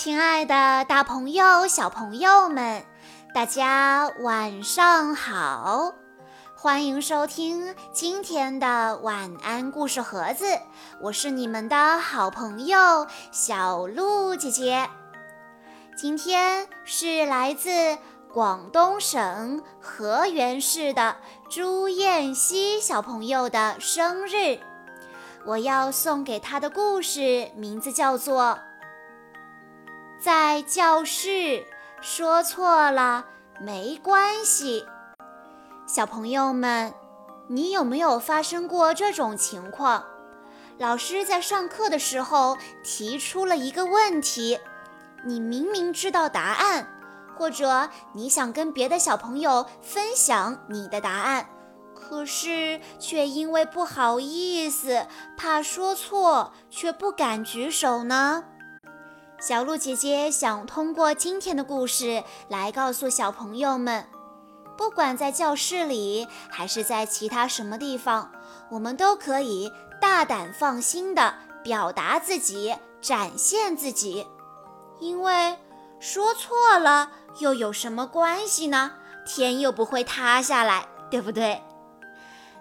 亲爱的，大朋友、小朋友们，大家晚上好！欢迎收听今天的晚安故事盒子，我是你们的好朋友小鹿姐姐。今天是来自广东省河源市的朱燕西小朋友的生日，我要送给他的故事名字叫做。在教室说错了没关系，小朋友们，你有没有发生过这种情况？老师在上课的时候提出了一个问题，你明明知道答案，或者你想跟别的小朋友分享你的答案，可是却因为不好意思，怕说错，却不敢举手呢？小鹿姐姐想通过今天的故事来告诉小朋友们，不管在教室里还是在其他什么地方，我们都可以大胆放心地表达自己，展现自己。因为说错了又有什么关系呢？天又不会塌下来，对不对？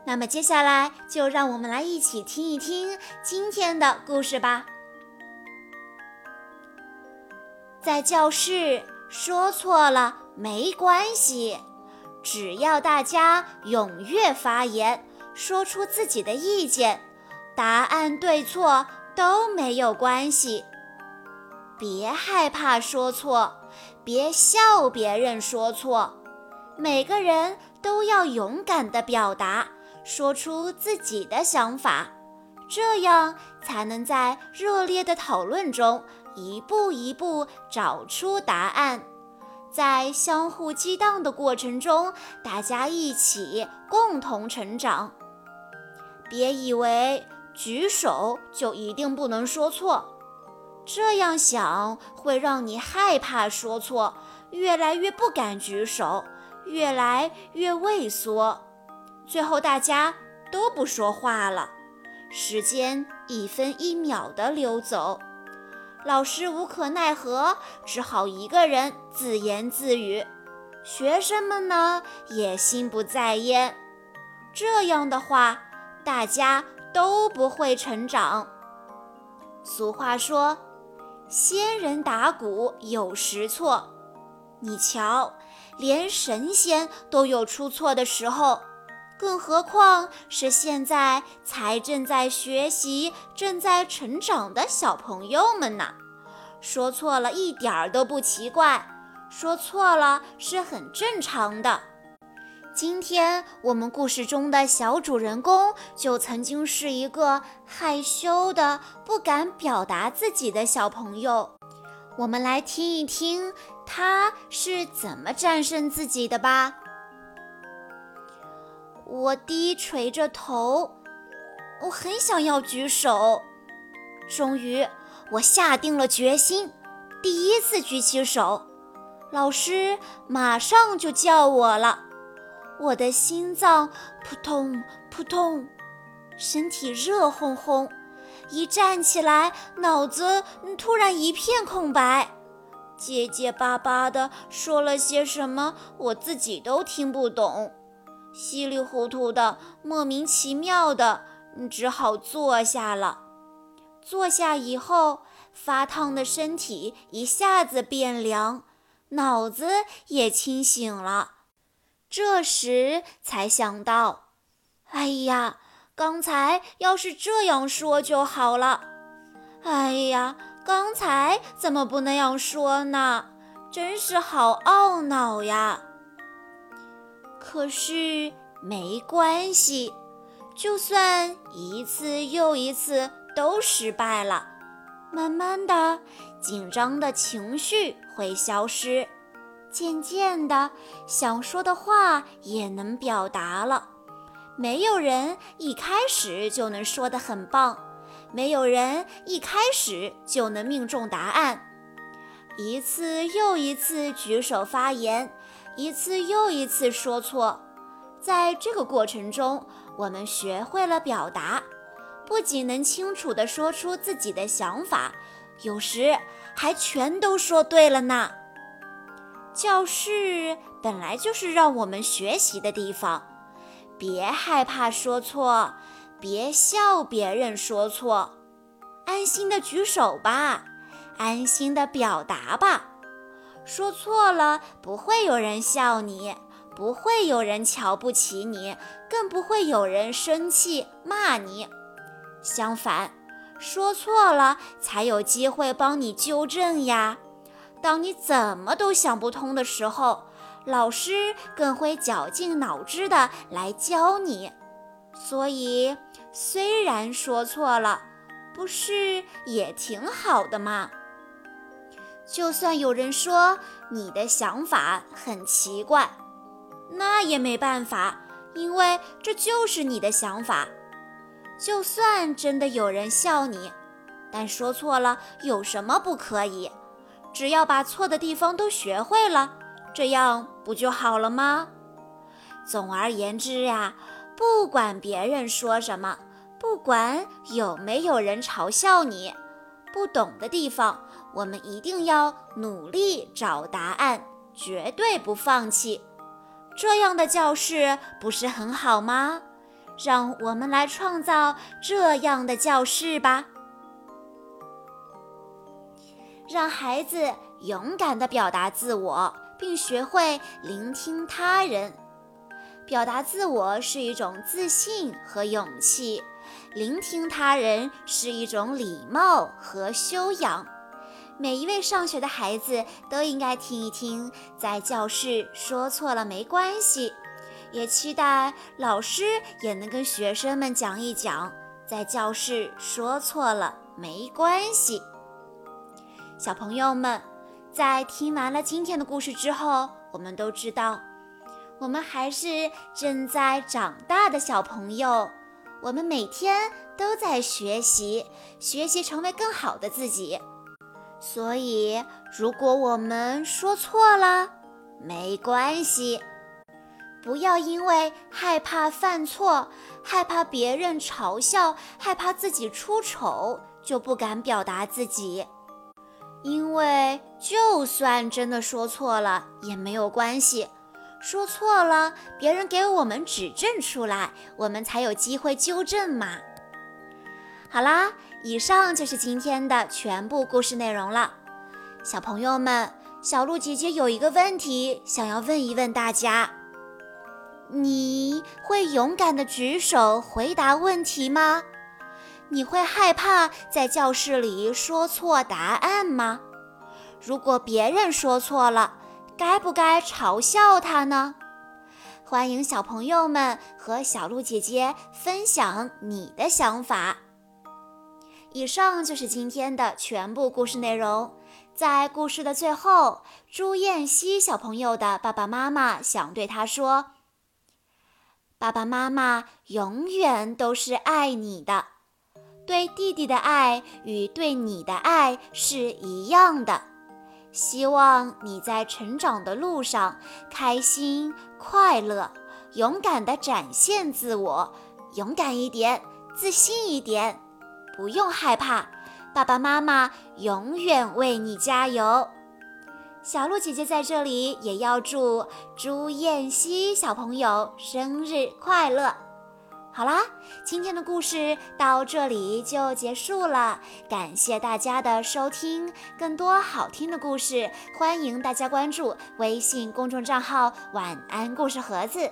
那么接下来就让我们来一起听一听今天的故事吧。在教室说错了没关系，只要大家踊跃发言，说出自己的意见，答案对错都没有关系。别害怕说错，别笑别人说错，每个人都要勇敢地表达，说出自己的想法，这样才能在热烈的讨论中。一步一步找出答案，在相互激荡的过程中，大家一起共同成长。别以为举手就一定不能说错，这样想会让你害怕说错，越来越不敢举手，越来越畏缩，最后大家都不说话了，时间一分一秒地溜走。老师无可奈何，只好一个人自言自语。学生们呢，也心不在焉。这样的话，大家都不会成长。俗话说：“仙人打鼓有时错。”你瞧，连神仙都有出错的时候，更何况是现在才正在学习、正在成长的小朋友们呢？说错了一点儿都不奇怪，说错了是很正常的。今天我们故事中的小主人公就曾经是一个害羞的、不敢表达自己的小朋友。我们来听一听他是怎么战胜自己的吧。我低垂着头，我很想要举手，终于。我下定了决心，第一次举起手，老师马上就叫我了。我的心脏扑通扑通，身体热烘烘，一站起来，脑子突然一片空白，结结巴巴的说了些什么，我自己都听不懂，稀里糊涂的，莫名其妙的，只好坐下了。坐下以后，发烫的身体一下子变凉，脑子也清醒了。这时才想到，哎呀，刚才要是这样说就好了。哎呀，刚才怎么不那样说呢？真是好懊恼呀！可是没关系，就算一次又一次。都失败了，慢慢的，紧张的情绪会消失，渐渐的，想说的话也能表达了。没有人一开始就能说得很棒，没有人一开始就能命中答案。一次又一次举手发言，一次又一次说错，在这个过程中，我们学会了表达。不仅能清楚地说出自己的想法，有时还全都说对了呢。教室本来就是让我们学习的地方，别害怕说错，别笑别人说错，安心的举手吧，安心的表达吧。说错了，不会有人笑你。不会有人瞧不起你，更不会有人生气骂你。相反，说错了才有机会帮你纠正呀。当你怎么都想不通的时候，老师更会绞尽脑汁的来教你。所以，虽然说错了，不是也挺好的吗？就算有人说你的想法很奇怪。那也没办法，因为这就是你的想法。就算真的有人笑你，但说错了有什么不可以？只要把错的地方都学会了，这样不就好了吗？总而言之呀，不管别人说什么，不管有没有人嘲笑你，不懂的地方，我们一定要努力找答案，绝对不放弃。这样的教室不是很好吗？让我们来创造这样的教室吧。让孩子勇敢地表达自我，并学会聆听他人。表达自我是一种自信和勇气，聆听他人是一种礼貌和修养。每一位上学的孩子都应该听一听，在教室说错了没关系，也期待老师也能跟学生们讲一讲，在教室说错了没关系。小朋友们，在听完了今天的故事之后，我们都知道，我们还是正在长大的小朋友，我们每天都在学习，学习成为更好的自己。所以，如果我们说错了，没关系，不要因为害怕犯错、害怕别人嘲笑、害怕自己出丑，就不敢表达自己。因为就算真的说错了也没有关系，说错了，别人给我们指正出来，我们才有机会纠正嘛。好啦。以上就是今天的全部故事内容了，小朋友们，小鹿姐姐有一个问题想要问一问大家：你会勇敢的举手回答问题吗？你会害怕在教室里说错答案吗？如果别人说错了，该不该嘲笑他呢？欢迎小朋友们和小鹿姐姐分享你的想法。以上就是今天的全部故事内容。在故事的最后，朱燕西小朋友的爸爸妈妈想对他说：“爸爸妈妈永远都是爱你的，对弟弟的爱与对你的爱是一样的。希望你在成长的路上开心快乐，勇敢地展现自我，勇敢一点，自信一点。”不用害怕，爸爸妈妈永远为你加油。小鹿姐姐在这里也要祝朱燕西小朋友生日快乐。好啦，今天的故事到这里就结束了，感谢大家的收听。更多好听的故事，欢迎大家关注微信公众账号“晚安故事盒子”。